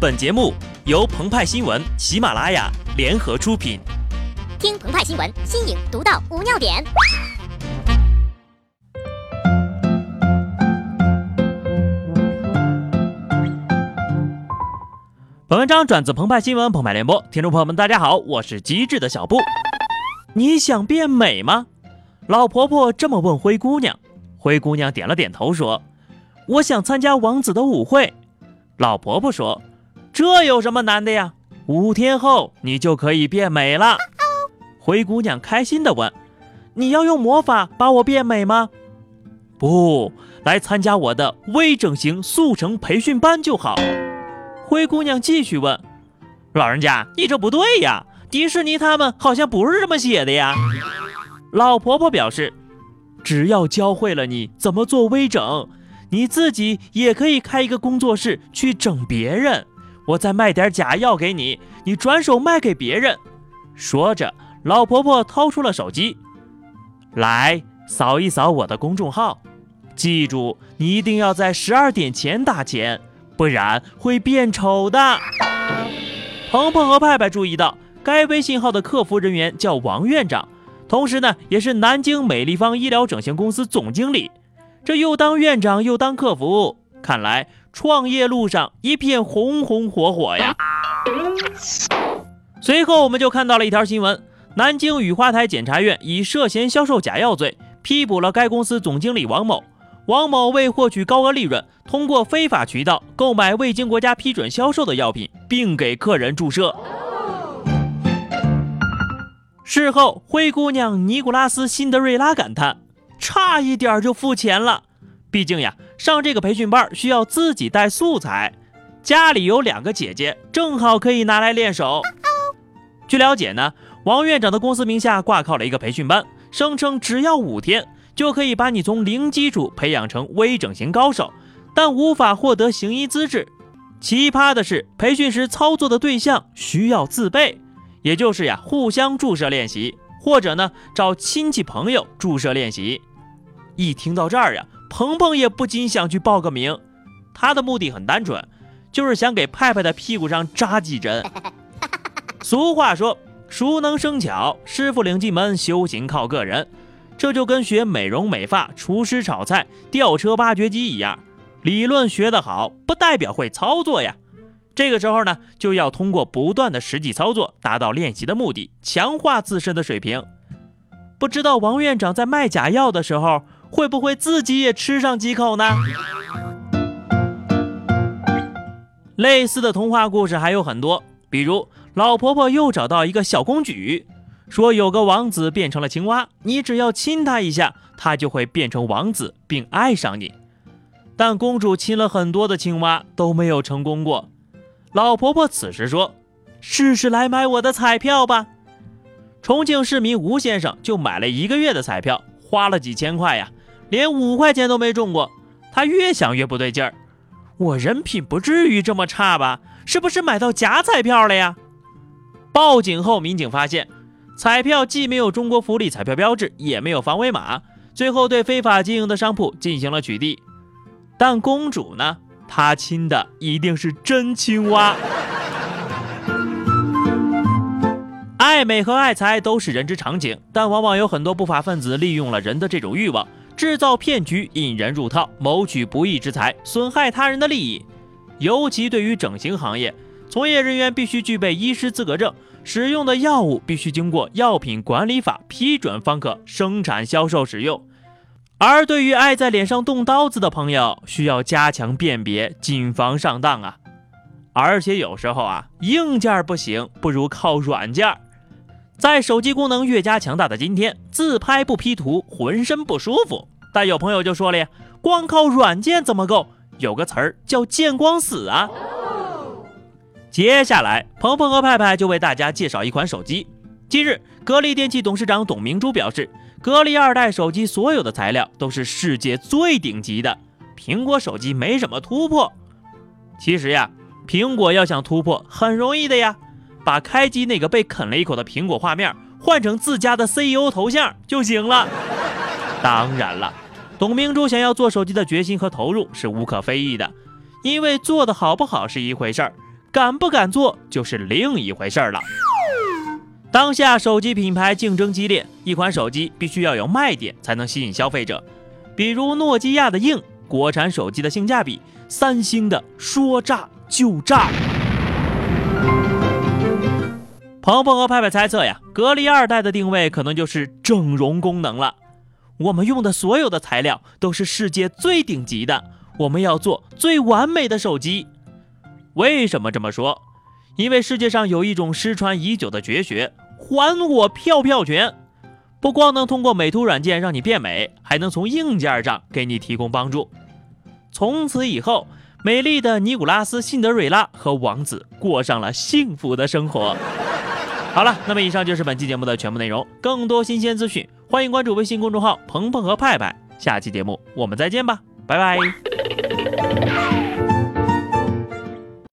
本节目由澎湃新闻、喜马拉雅联合出品。听澎湃新闻，新颖独到，无尿点。本文章转自澎湃新闻澎湃联播，听众朋友们，大家好，我是机智的小布。你想变美吗？老婆婆这么问灰姑娘。灰姑娘点了点头，说：“我想参加王子的舞会。”老婆婆说。这有什么难的呀？五天后你就可以变美了。灰姑娘开心地问：“你要用魔法把我变美吗？”“不，来参加我的微整形速成培训班就好。”灰姑娘继续问：“老人家，你这不对呀！迪士尼他们好像不是这么写的呀。”老婆婆表示：“只要教会了你怎么做微整，你自己也可以开一个工作室去整别人。”我再卖点假药给你，你转手卖给别人。说着，老婆婆掏出了手机，来扫一扫我的公众号。记住，你一定要在十二点前打钱，不然会变丑的。鹏鹏和派派注意到，该微信号的客服人员叫王院长，同时呢，也是南京美立方医疗整形公司总经理。这又当院长又当客服，看来。创业路上一片红红火火呀！随后我们就看到了一条新闻：南京雨花台检察院以涉嫌销售假药罪批捕了该公司总经理王某。王某为获取高额利润，通过非法渠道购买未经国家批准销售的药品，并给客人注射。事后，灰姑娘尼古拉斯辛德瑞拉感叹：“差一点就付钱了。”毕竟呀，上这个培训班需要自己带素材，家里有两个姐姐，正好可以拿来练手。据了解呢，王院长的公司名下挂靠了一个培训班，声称只要五天就可以把你从零基础培养成微整形高手，但无法获得行医资质。奇葩的是，培训时操作的对象需要自备，也就是呀，互相注射练习，或者呢找亲戚朋友注射练习。一听到这儿呀。鹏鹏也不禁想去报个名，他的目的很单纯，就是想给派派的屁股上扎几针。俗话说，熟能生巧，师傅领进门，修行靠个人。这就跟学美容美发、厨师炒菜、吊车挖掘机一样，理论学得好，不代表会操作呀。这个时候呢，就要通过不断的实际操作，达到练习的目的，强化自身的水平。不知道王院长在卖假药的时候。会不会自己也吃上几口呢？类似的童话故事还有很多，比如老婆婆又找到一个小公举，说有个王子变成了青蛙，你只要亲他一下，他就会变成王子并爱上你。但公主亲了很多的青蛙都没有成功过。老婆婆此时说：“试试来买我的彩票吧。”重庆市民吴先生就买了一个月的彩票，花了几千块呀。连五块钱都没中过，他越想越不对劲儿。我人品不至于这么差吧？是不是买到假彩票了呀？报警后，民警发现彩票既没有中国福利彩票标志，也没有防伪码，最后对非法经营的商铺进行了取缔。但公主呢？她亲的一定是真青蛙。爱美和爱财都是人之常情，但往往有很多不法分子利用了人的这种欲望。制造骗局，引人入套，谋取不义之财，损害他人的利益。尤其对于整形行业，从业人员必须具备医师资格证，使用的药物必须经过药品管理法批准方可生产、销售、使用。而对于爱在脸上动刀子的朋友，需要加强辨别，谨防上当啊！而且有时候啊，硬件不行，不如靠软件。在手机功能越加强大的今天，自拍不 P 图，浑身不舒服。但有朋友就说了呀，光靠软件怎么够？有个词儿叫见光死啊。接下来，鹏鹏和派派就为大家介绍一款手机。近日，格力电器董事长董明珠表示，格力二代手机所有的材料都是世界最顶级的，苹果手机没什么突破。其实呀，苹果要想突破，很容易的呀。把开机那个被啃了一口的苹果画面换成自家的 CEO 头像就行了。当然了，董明珠想要做手机的决心和投入是无可非议的，因为做的好不好是一回事儿，敢不敢做就是另一回事儿了。当下手机品牌竞争激烈，一款手机必须要有卖点才能吸引消费者。比如诺基亚的硬，国产手机的性价比，三星的说炸就炸。鹏鹏和派派猜测呀，格力二代的定位可能就是整容功能了。我们用的所有的材料都是世界最顶级的，我们要做最完美的手机。为什么这么说？因为世界上有一种失传已久的绝学——还我票票权，不光能通过美图软件让你变美，还能从硬件上给你提供帮助。从此以后，美丽的尼古拉斯·辛德瑞拉和王子过上了幸福的生活。好了，那么以上就是本期节目的全部内容。更多新鲜资讯，欢迎关注微信公众号“鹏鹏和派派”。下期节目我们再见吧，拜拜。